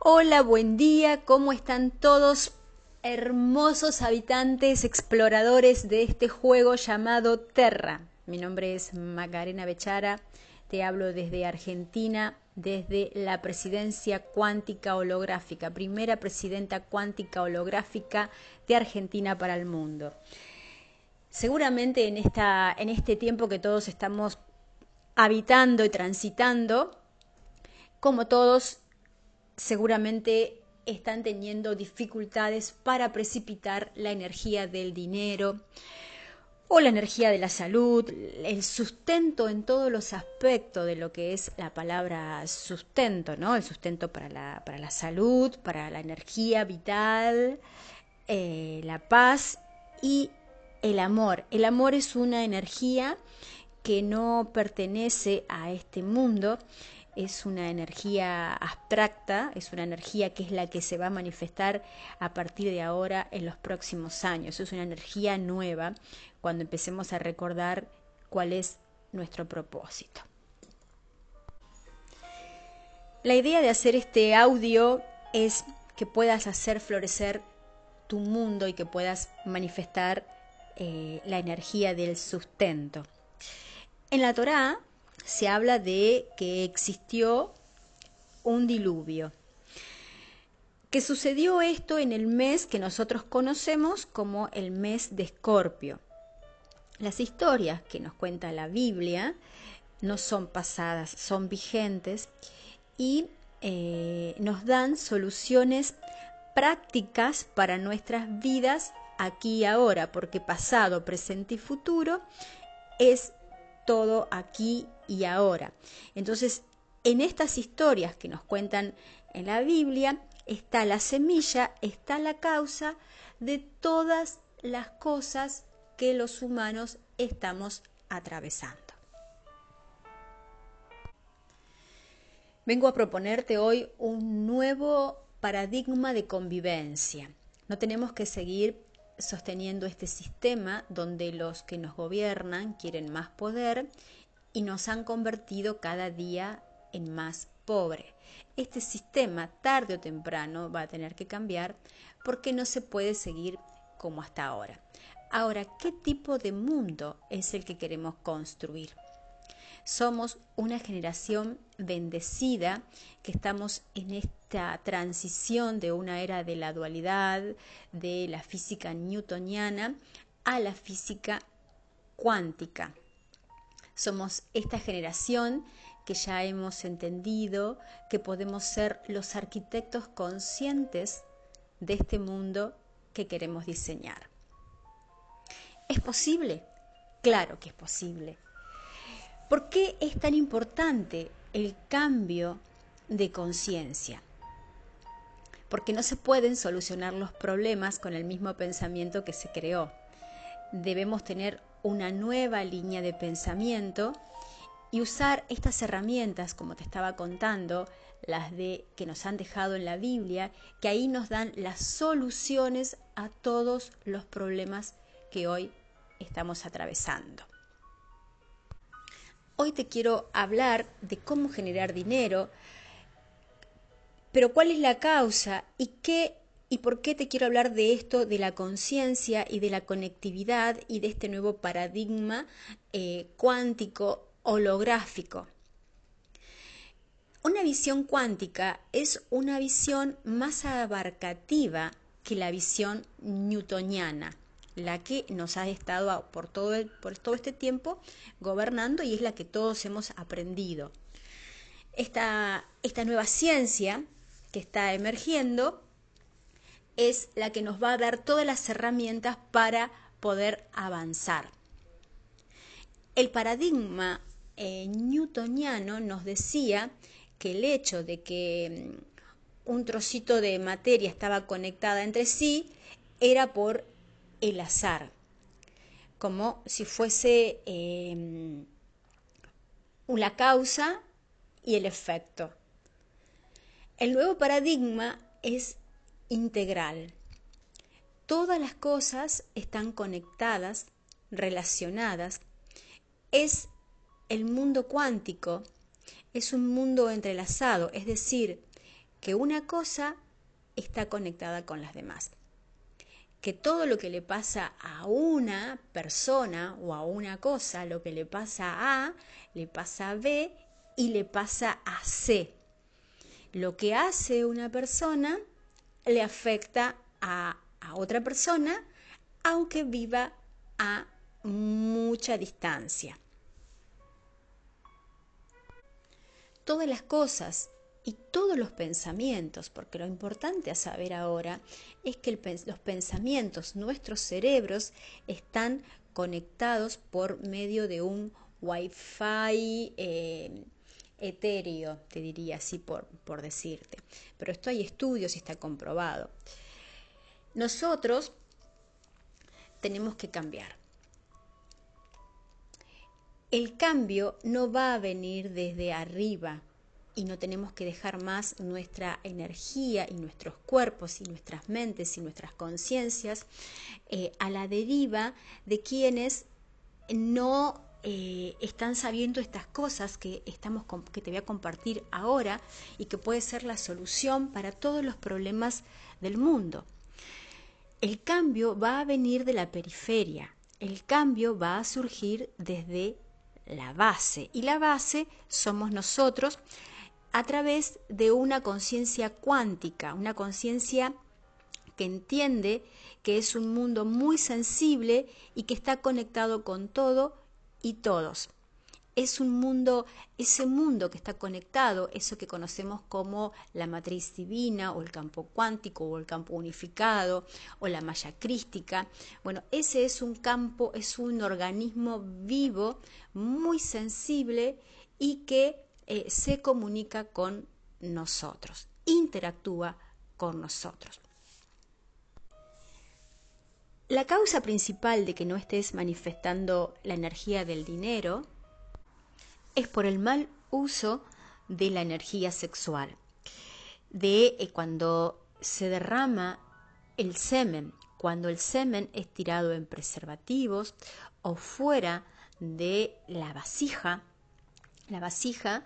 Hola, buen día, ¿cómo están todos hermosos habitantes, exploradores de este juego llamado Terra? Mi nombre es Macarena Bechara, te hablo desde Argentina, desde la presidencia cuántica holográfica, primera presidenta cuántica holográfica de Argentina para el mundo. Seguramente en, esta, en este tiempo que todos estamos habitando y transitando, como todos seguramente están teniendo dificultades para precipitar la energía del dinero o la energía de la salud, el sustento en todos los aspectos de lo que es la palabra sustento, ¿no? El sustento para la, para la salud, para la energía vital, eh, la paz y el amor. El amor es una energía que no pertenece a este mundo, es una energía abstracta, es una energía que es la que se va a manifestar a partir de ahora en los próximos años. Es una energía nueva cuando empecemos a recordar cuál es nuestro propósito. La idea de hacer este audio es que puedas hacer florecer tu mundo y que puedas manifestar eh, la energía del sustento. En la Torá se habla de que existió un diluvio. Que sucedió esto en el mes que nosotros conocemos como el mes de Escorpio. Las historias que nos cuenta la Biblia no son pasadas, son vigentes y eh, nos dan soluciones prácticas para nuestras vidas aquí y ahora, porque pasado, presente y futuro es todo aquí y ahora. Entonces, en estas historias que nos cuentan en la Biblia, está la semilla, está la causa de todas las cosas que los humanos estamos atravesando. Vengo a proponerte hoy un nuevo paradigma de convivencia. No tenemos que seguir sosteniendo este sistema donde los que nos gobiernan quieren más poder y nos han convertido cada día en más pobres. Este sistema tarde o temprano va a tener que cambiar porque no se puede seguir como hasta ahora. Ahora, ¿qué tipo de mundo es el que queremos construir? Somos una generación bendecida que estamos en esta transición de una era de la dualidad, de la física newtoniana a la física cuántica. Somos esta generación que ya hemos entendido que podemos ser los arquitectos conscientes de este mundo que queremos diseñar. ¿Es posible? Claro que es posible. ¿Por qué es tan importante el cambio de conciencia? Porque no se pueden solucionar los problemas con el mismo pensamiento que se creó. Debemos tener una nueva línea de pensamiento y usar estas herramientas, como te estaba contando, las de que nos han dejado en la Biblia, que ahí nos dan las soluciones a todos los problemas que hoy estamos atravesando. Hoy te quiero hablar de cómo generar dinero, pero cuál es la causa y qué y por qué te quiero hablar de esto, de la conciencia y de la conectividad y de este nuevo paradigma eh, cuántico holográfico. Una visión cuántica es una visión más abarcativa que la visión newtoniana la que nos ha estado por todo, por todo este tiempo gobernando y es la que todos hemos aprendido. Esta, esta nueva ciencia que está emergiendo es la que nos va a dar todas las herramientas para poder avanzar. El paradigma eh, newtoniano nos decía que el hecho de que mm, un trocito de materia estaba conectada entre sí era por el azar, como si fuese em, la causa y el efecto. El nuevo paradigma es integral. Todas las cosas están conectadas, relacionadas. Es el mundo cuántico, es un mundo entrelazado, es decir, que una cosa está conectada con las demás. Que todo lo que le pasa a una persona o a una cosa, lo que le pasa a A, le pasa a B y le pasa a C. Lo que hace una persona le afecta a, otra persona, aunque viva a mucha distancia. Todas las cosas y todos los pensamientos, porque lo importante a saber ahora es que los pensamientos, nuestros cerebros, están conectados por medio de un wifi eh, etéreo, te diría así por, por decirte. Pero esto hay estudios y está comprobado. Nosotros tenemos que cambiar. El cambio no va a venir desde arriba, y no tenemos que dejar más nuestra energía y nuestros cuerpos y nuestras mentes y nuestras conciencias eh, a la deriva de quienes no eh, están sabiendo estas cosas que, estamos, que te voy a compartir ahora y que puede ser la solución para todos los problemas del mundo. El cambio va a venir de la periferia, el cambio va a surgir desde la base y la base somos nosotros a través de una conciencia cuántica, una conciencia que entiende que es un mundo muy sensible y que está conectado con todo y todos. Es un mundo, ese mundo que está conectado, eso que conocemos como la matriz divina o el campo cuántico o el campo unificado o la malla crística. Bueno, ese es un campo, es un organismo vivo, muy sensible y que eh, se comunica con nosotros, interactúa con nosotros. La causa principal de que no estés manifestando la energía del dinero es por el mal uso de la energía sexual, de eh, cuando se derrama el semen, cuando el semen es tirado en preservativos o fuera de la vasija. La vasija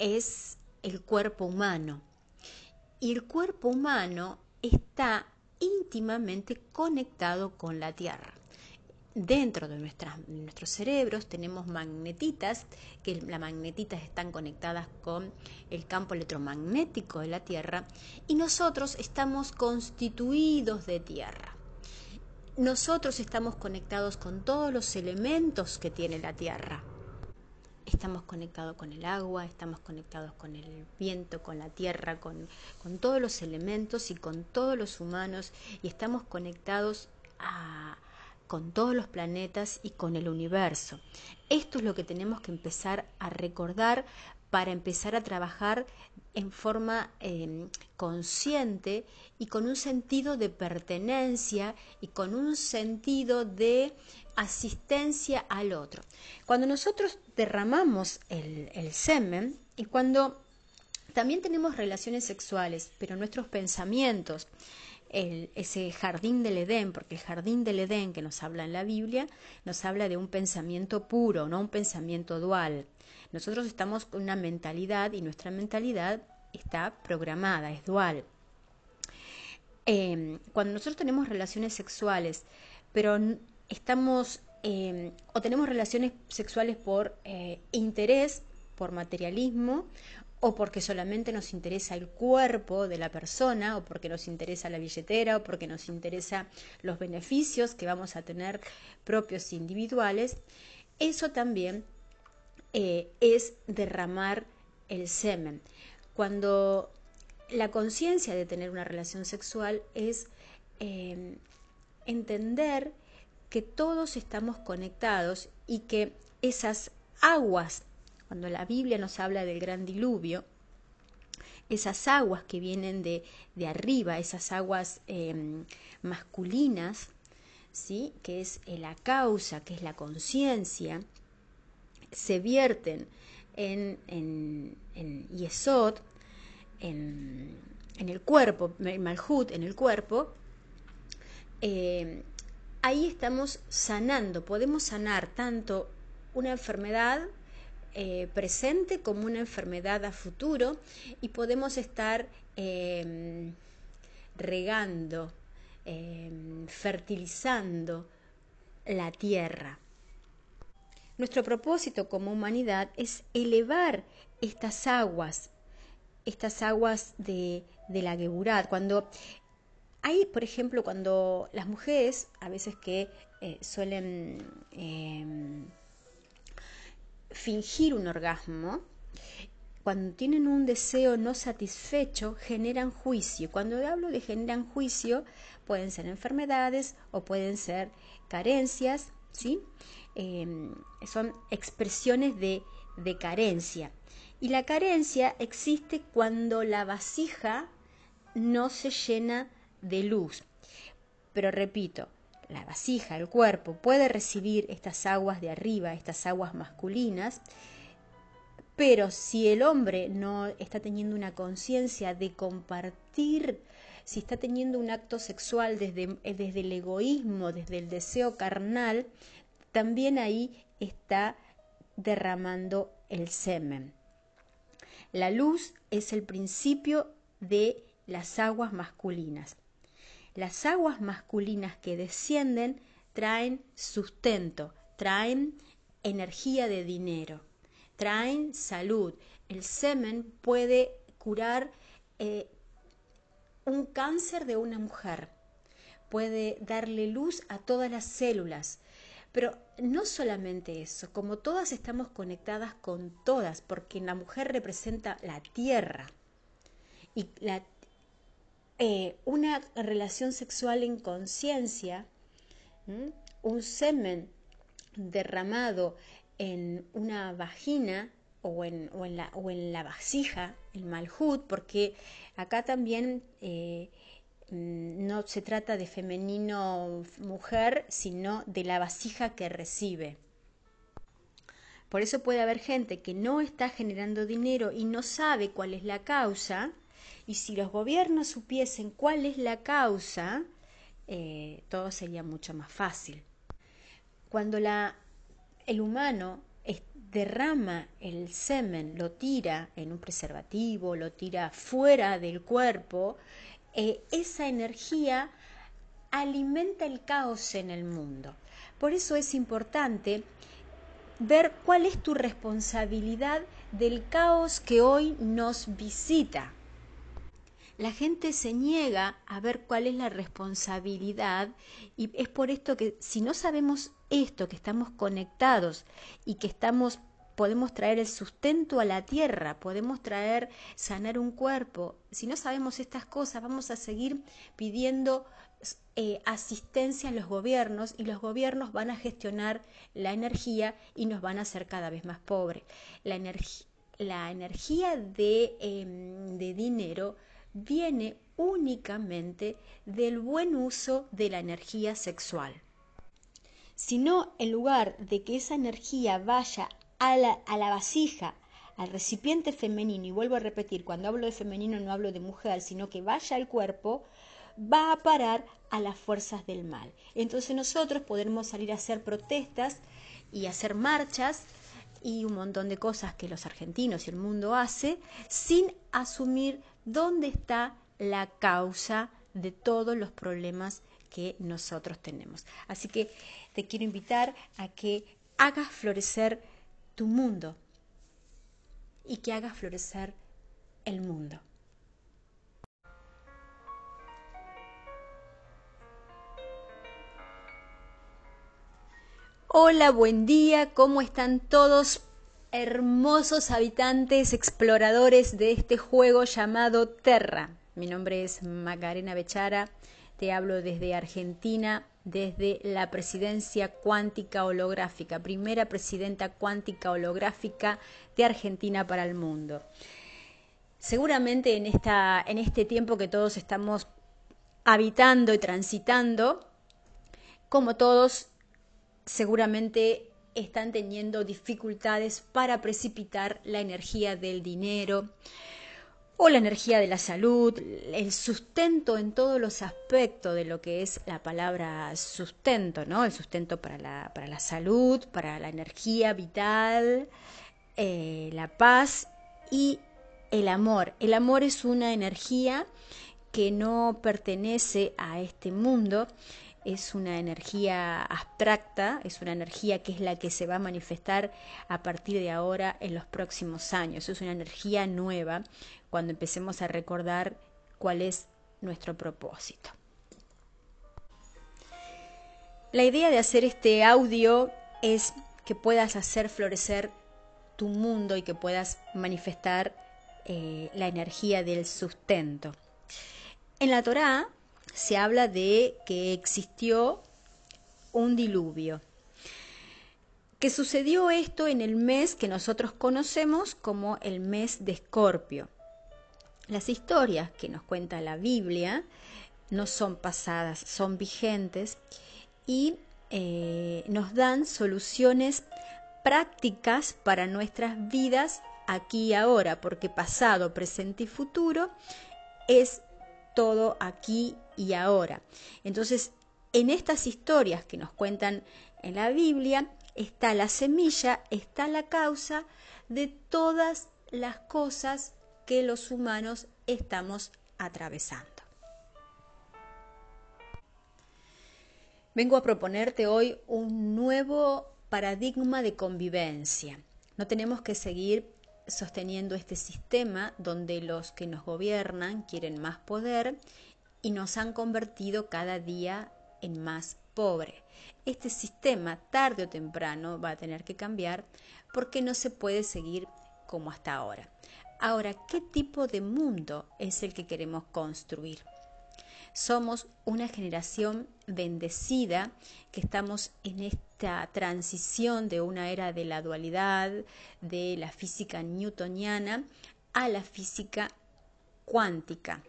es el cuerpo humano. Y el cuerpo humano está íntimamente conectado con la Tierra. Dentro de nuestros cerebros tenemos magnetitas, que las magnetitas están conectadas con el campo electromagnético de la Tierra, y nosotros estamos constituidos de Tierra. Nosotros estamos conectados con todos los elementos que tiene la Tierra estamos conectados con el agua, estamos conectados con el viento, con la tierra, con, todos los elementos y con todos los humanos y estamos conectados con todos los planetas y con el universo. Esto es lo que tenemos que empezar a recordar para empezar a trabajar en forma em, consciente y con un sentido de pertenencia y con un sentido de asistencia al otro. Cuando nosotros derramamos el, semen y cuando también tenemos relaciones sexuales, pero nuestros pensamientos, ese jardín del Edén, porque el jardín del Edén que nos habla en la Biblia, nos habla de un pensamiento puro, no un pensamiento dual. Nosotros estamos con una mentalidad y nuestra mentalidad está programada, es dual. Em, cuando nosotros tenemos relaciones sexuales, pero estamos em, o tenemos relaciones sexuales por eh, interés, por materialismo, o porque solamente nos interesa el cuerpo de la persona, o porque nos interesa la billetera, o porque nos interesa los beneficios que vamos a tener propios individuales, eso también eh, es derramar el semen. Cuando la conciencia de tener una relación sexual es em, entender que todos estamos conectados y que esas aguas, cuando la Biblia nos habla del gran diluvio, esas aguas que vienen de, arriba, esas aguas em, masculinas, ¿sí? que es la causa, que es la conciencia, se vierten en, en, en Yesod, en, el cuerpo, Malhut, en el cuerpo, eh, ahí estamos sanando, podemos sanar tanto una enfermedad eh, presente como una enfermedad a futuro y podemos estar em, regando, em, fertilizando la tierra. Nuestro propósito como humanidad es elevar estas aguas, estas aguas de, la Geburat. Cuando hay, por ejemplo, cuando las mujeres, a veces que eh, suelen em, fingir un orgasmo, cuando tienen un deseo no satisfecho, generan juicio. Cuando hablo de generan juicio, pueden ser enfermedades o pueden ser carencias, ¿sí? Em, son expresiones de, de carencia. Y la carencia existe cuando la vasija no se llena de luz. Pero repito, la vasija, el cuerpo, puede recibir estas aguas de arriba, estas aguas masculinas, pero si el hombre no está teniendo una conciencia de compartir, si está teniendo un acto sexual desde, desde el egoísmo, desde el deseo carnal, también ahí está derramando el semen. La luz es el principio de las aguas masculinas. Las aguas masculinas que descienden traen sustento, traen energía de dinero, traen salud. El semen puede curar eh, un cáncer de una mujer, puede darle luz a todas las células, pero no solamente eso, como todas estamos conectadas con todas, porque la mujer representa la tierra. Y eh, una relación sexual en conciencia, un semen derramado en una vagina o en, la, o en la vasija, el malhut, porque acá también eh, Mm, no se trata de femenino mujer, sino de la vasija que recibe. Por eso puede haber gente que no está generando dinero y no sabe cuál es la causa, y si los gobiernos supiesen cuál es la causa, eh, todo sería mucho más fácil. Cuando la, el humano derrama el semen, lo tira en un preservativo, lo tira fuera del cuerpo, eh, esa energía alimenta el caos en el mundo. Por eso es importante ver cuál es tu responsabilidad del caos que hoy nos visita. La gente se niega a ver cuál es la responsabilidad y es por esto que si no sabemos esto, que estamos conectados y que estamos podemos traer el sustento a la tierra, podemos traer sanar un cuerpo. Si no sabemos estas cosas, vamos a seguir pidiendo eh, asistencia a los gobiernos y los gobiernos van a gestionar la energía y nos van a hacer cada vez más pobres. La, la energía de, em, de dinero viene únicamente del buen uso de la energía sexual. Si no, en lugar de que esa energía vaya a la, vasija, al recipiente femenino, y vuelvo a repetir, cuando hablo de femenino no hablo de mujer, sino que vaya al cuerpo, va a parar a las fuerzas del mal. Entonces nosotros podremos salir a hacer protestas y hacer marchas y un montón de cosas que los argentinos y el mundo hace sin asumir dónde está la causa de todos los problemas que nosotros tenemos. Así que te quiero invitar a que hagas florecer tu mundo y que haga florecer el mundo. Hola, buen día, ¿cómo están todos hermosos habitantes, exploradores de este juego llamado Terra? Mi nombre es Macarena Bechara, te hablo desde Argentina, desde la presidencia cuántica holográfica, primera presidenta cuántica holográfica de Argentina para el mundo. Seguramente en, esta, en este tiempo que todos estamos habitando y transitando, como todos, seguramente están teniendo dificultades para precipitar la energía del dinero, o la energía de la salud, el sustento en todos los aspectos de lo que es la palabra sustento, ¿no? El sustento para la, para la salud, para la energía vital, eh, la paz y el amor. El amor es una energía que no pertenece a este mundo, es una energía abstracta, es una energía que es la que se va a manifestar a partir de ahora en los próximos años. Es una energía nueva cuando empecemos a recordar cuál es nuestro propósito. La idea de hacer este audio es que puedas hacer florecer tu mundo y que puedas manifestar eh, la energía del sustento. En la Torá se habla de que existió un diluvio, que sucedió esto en el mes que nosotros conocemos como el mes de Escorpio. Las historias que nos cuenta la Biblia no son pasadas, son vigentes y eh, nos dan soluciones prácticas para nuestras vidas aquí y ahora, porque pasado, presente y futuro es todo aquí y ahora. Entonces, en estas historias que nos cuentan en la Biblia, está la semilla, está la causa de todas las cosas que los humanos estamos atravesando. Vengo a proponerte hoy un nuevo paradigma de convivencia. No tenemos que seguir sosteniendo este sistema donde los que nos gobiernan quieren más poder y nos han convertido cada día en más pobres. Este sistema tarde o temprano va a tener que cambiar porque no se puede seguir como hasta ahora. Ahora, ¿qué tipo de mundo es el que queremos construir? Somos una generación bendecida que estamos en esta transición de una era de la dualidad, de la física newtoniana a la física cuántica.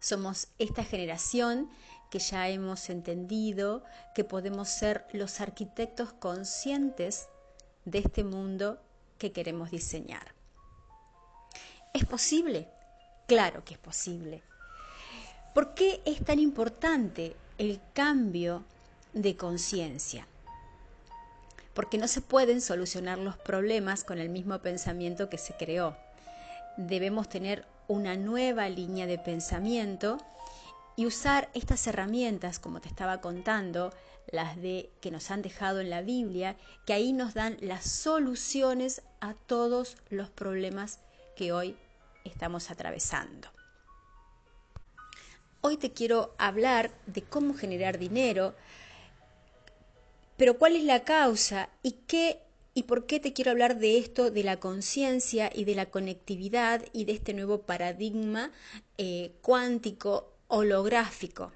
Somos esta generación que ya hemos entendido que podemos ser los arquitectos conscientes de este mundo que queremos diseñar. ¿Es posible? Claro que es posible. ¿Por qué es tan importante el cambio de conciencia? Porque no se pueden solucionar los problemas con el mismo pensamiento que se creó. Debemos tener una nueva línea de pensamiento y usar estas herramientas, como te estaba contando, las de que nos han dejado en la Biblia, que ahí nos dan las soluciones a todos los problemas que hoy estamos atravesando. Hoy te quiero hablar de cómo generar dinero, pero cuál es la causa y qué y por qué te quiero hablar de esto, de la conciencia y de la conectividad y de este nuevo paradigma eh, cuántico holográfico.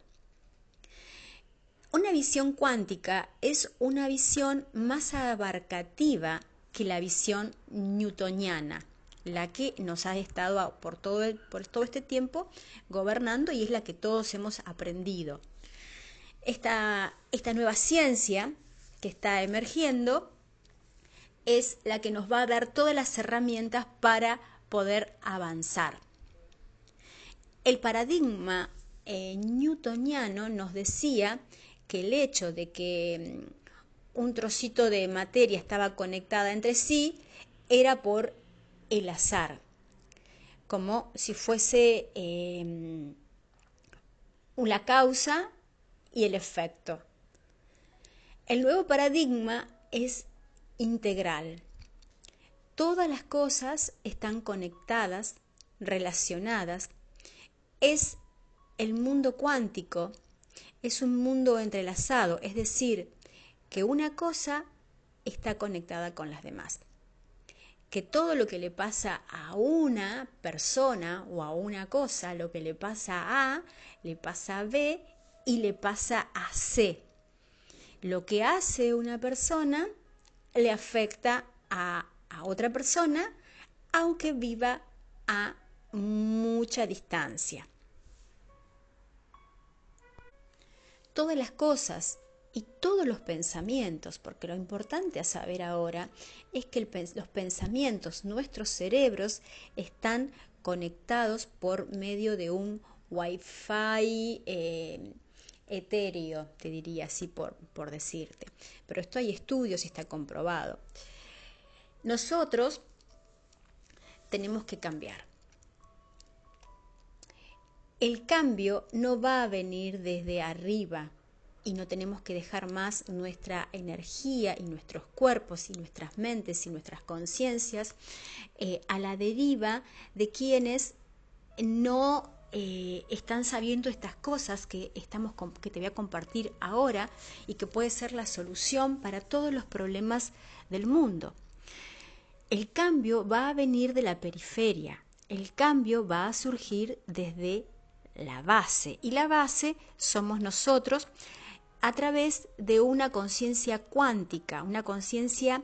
Una visión cuántica es una visión más abarcativa que la visión newtoniana la que nos ha estado por todo, por todo este tiempo gobernando y es la que todos hemos aprendido. Esta, esta nueva ciencia que está emergiendo es la que nos va a dar todas las herramientas para poder avanzar. El paradigma eh, newtoniano nos decía que el hecho de que mm, un trocito de materia estaba conectada entre sí era por el azar, como si fuese em, la causa y el efecto. El nuevo paradigma es integral. Todas las cosas están conectadas, relacionadas. Es el mundo cuántico, es un mundo entrelazado, es decir, que una cosa está conectada con las demás que todo lo que le pasa a una persona o a una cosa, lo que le pasa a A, le pasa a B y le pasa a C. Lo que hace una persona le afecta a, otra persona, aunque viva a mucha distancia. Todas las cosas y todos los pensamientos, porque lo importante a saber ahora es que los pensamientos, nuestros cerebros, están conectados por medio de un wifi eh, etéreo, te diría así por, por decirte. Pero esto hay estudios y está comprobado. nosotros tenemos que cambiar. El cambio no va a venir desde arriba y no tenemos que dejar más nuestra energía y nuestros cuerpos y nuestras mentes y nuestras conciencias eh, a la deriva de quienes no eh, están sabiendo estas cosas que, estamos, que te voy a compartir ahora y que puede ser la solución para todos los problemas del mundo. El cambio va a venir de la periferia, el cambio va a surgir desde la base y la base somos nosotros a través de una conciencia cuántica, una conciencia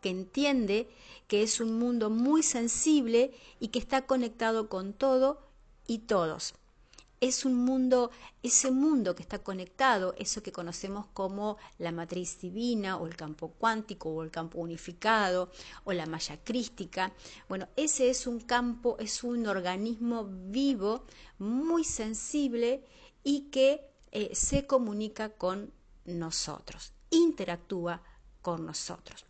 que entiende que es un mundo muy sensible y que está conectado con todo y todos. Es un mundo, ese mundo que está conectado, eso que conocemos como la matriz divina o el campo cuántico o el campo unificado o la malla crística. Bueno, ese es un campo, es un organismo vivo, muy sensible y que eh, se comunica con nosotros, interactúa con nosotros.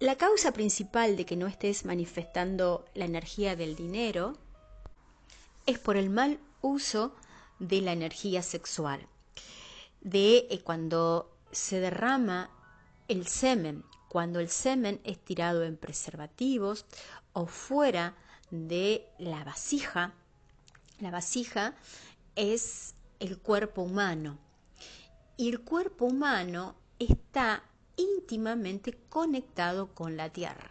La causa principal de que no estés manifestando la energía del dinero es por el mal uso de la energía sexual, de eh, cuando se derrama el semen, cuando el semen es tirado en preservativos o fuera de la vasija. La vasija es el cuerpo humano y el cuerpo humano está íntimamente conectado con la Tierra.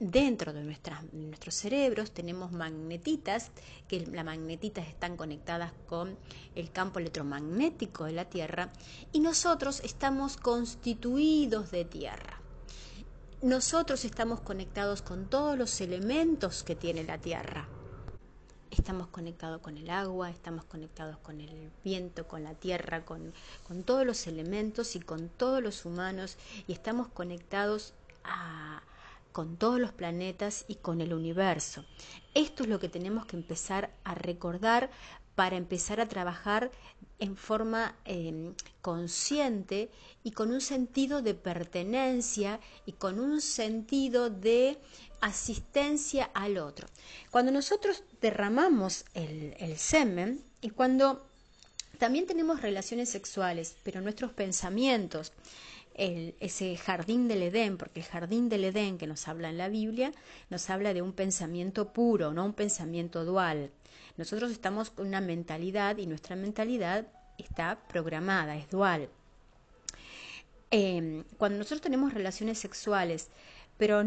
Dentro de nuestros cerebros tenemos magnetitas, que las magnetitas están conectadas con el campo electromagnético de la Tierra, y nosotros estamos constituidos de Tierra. Nosotros estamos conectados con todos los elementos que tiene la Tierra estamos conectados con el agua, estamos conectados con el viento, con la tierra, con, todos los elementos y con todos los humanos y estamos conectados con todos los planetas y con el universo. Esto es lo que tenemos que empezar a recordar para empezar a trabajar en forma em, consciente y con un sentido de pertenencia y con un sentido de asistencia al otro. Cuando nosotros derramamos el, semen y cuando también tenemos relaciones sexuales, pero nuestros pensamientos, ese jardín del Edén, porque el jardín del Edén que nos habla en la Biblia, nos habla de un pensamiento puro, no un pensamiento dual. Nosotros estamos con una mentalidad y nuestra mentalidad está programada, es dual. Em, cuando nosotros tenemos relaciones sexuales, pero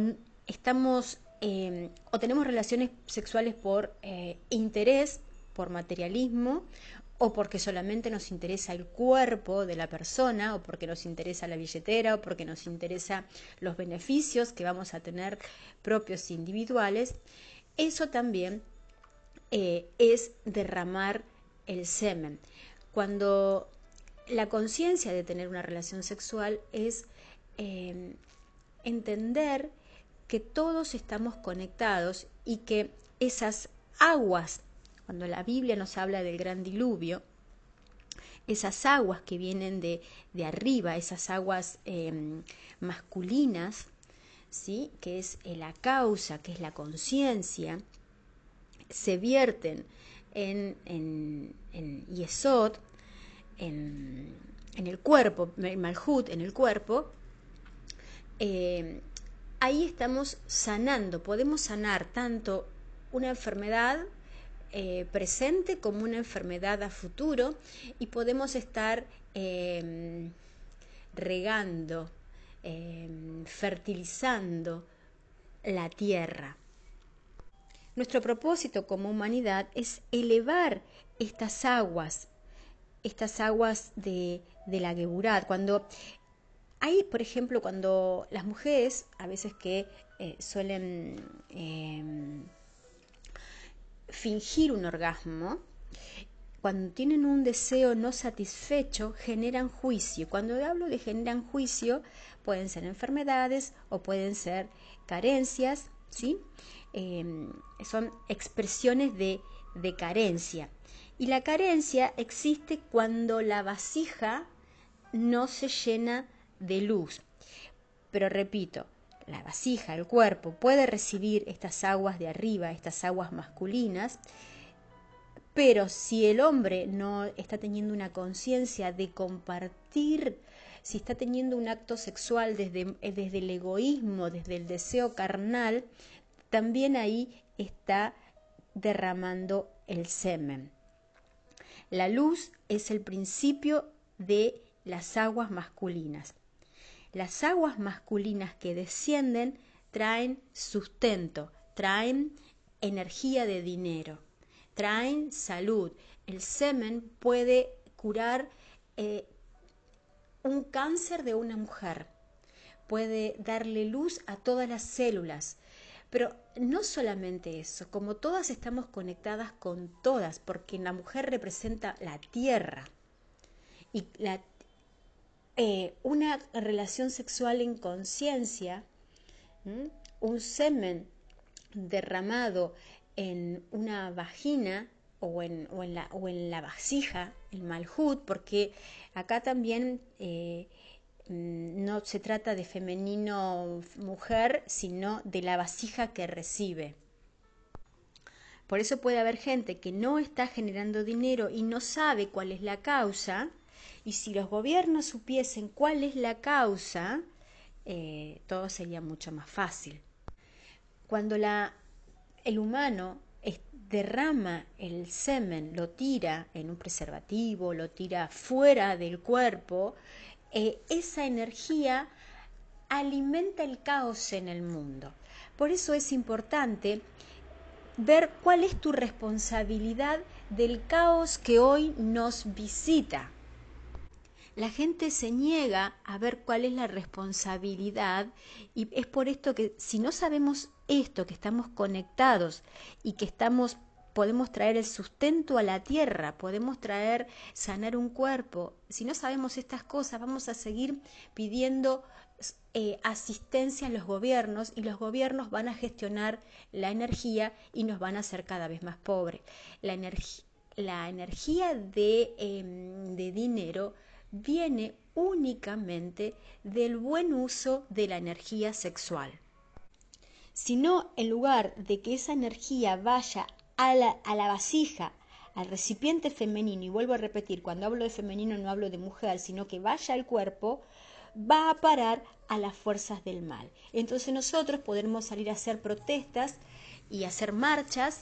estamos em, o tenemos relaciones sexuales por eh, interés, por materialismo, o porque solamente nos interesa el cuerpo de la persona, o porque nos interesa la billetera, o porque nos interesa los beneficios que vamos a tener propios individuales, eso también eh, es derramar el semen. Cuando la conciencia de tener una relación sexual es em, entender que todos estamos conectados y que esas aguas, cuando la Biblia nos habla del gran diluvio, esas aguas que vienen de, arriba, esas aguas em, masculinas, ¿sí? que es la causa, que es la conciencia, se vierten en, en, en Yesod, en, el cuerpo, Malhut, en el cuerpo, eh, ahí estamos sanando, podemos sanar tanto una enfermedad eh, presente como una enfermedad a futuro y podemos estar em, regando, em, fertilizando la tierra. Nuestro propósito como humanidad es elevar estas aguas, estas aguas de, la Geburat. Cuando hay, por ejemplo, cuando las mujeres, a veces que eh, suelen em, fingir un orgasmo, cuando tienen un deseo no satisfecho, generan juicio. Cuando hablo de generan juicio, pueden ser enfermedades o pueden ser carencias, ¿sí? Em, son expresiones de, de carencia. Y la carencia existe cuando la vasija no se llena de luz. Pero repito, la vasija, el cuerpo, puede recibir estas aguas de arriba, estas aguas masculinas, pero si el hombre no está teniendo una conciencia de compartir, si está teniendo un acto sexual desde, desde el egoísmo, desde el deseo carnal, también ahí está derramando el semen. La luz es el principio de las aguas masculinas. Las aguas masculinas que descienden traen sustento, traen energía de dinero, traen salud. El semen puede curar eh, un cáncer de una mujer, puede darle luz a todas las células, pero no solamente eso, como todas estamos conectadas con todas, porque la mujer representa la tierra y eh, una relación sexual en conciencia, un semen derramado en una vagina o en, la, o en la vasija, el malhut, porque acá también eh, Mm, no se trata de femenino mujer, sino de la vasija que recibe. Por eso puede haber gente que no está generando dinero y no sabe cuál es la causa, y si los gobiernos supiesen cuál es la causa, eh, todo sería mucho más fácil. Cuando la, el humano derrama el semen, lo tira en un preservativo, lo tira fuera del cuerpo, eh, esa energía alimenta el caos en el mundo. Por eso es importante ver cuál es tu responsabilidad del caos que hoy nos visita. La gente se niega a ver cuál es la responsabilidad y es por esto que si no sabemos esto, que estamos conectados y que estamos podemos traer el sustento a la tierra, podemos traer, sanar un cuerpo. Si no sabemos estas cosas, vamos a seguir pidiendo eh, asistencia a los gobiernos y los gobiernos van a gestionar la energía y nos van a hacer cada vez más pobres. La, la energía de, em, de dinero viene únicamente del buen uso de la energía sexual. Si no, en lugar de que esa energía vaya a la, vasija, al recipiente femenino, y vuelvo a repetir, cuando hablo de femenino no hablo de mujer, sino que vaya al cuerpo, va a parar a las fuerzas del mal. Entonces nosotros podremos salir a hacer protestas y hacer marchas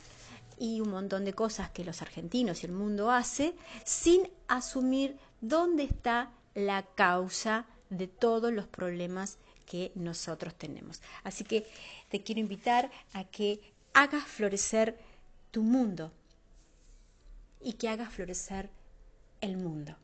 y un montón de cosas que los argentinos y el mundo hace sin asumir dónde está la causa de todos los problemas que nosotros tenemos. Así que te quiero invitar a que hagas florecer tu mundo y que haga florecer el mundo.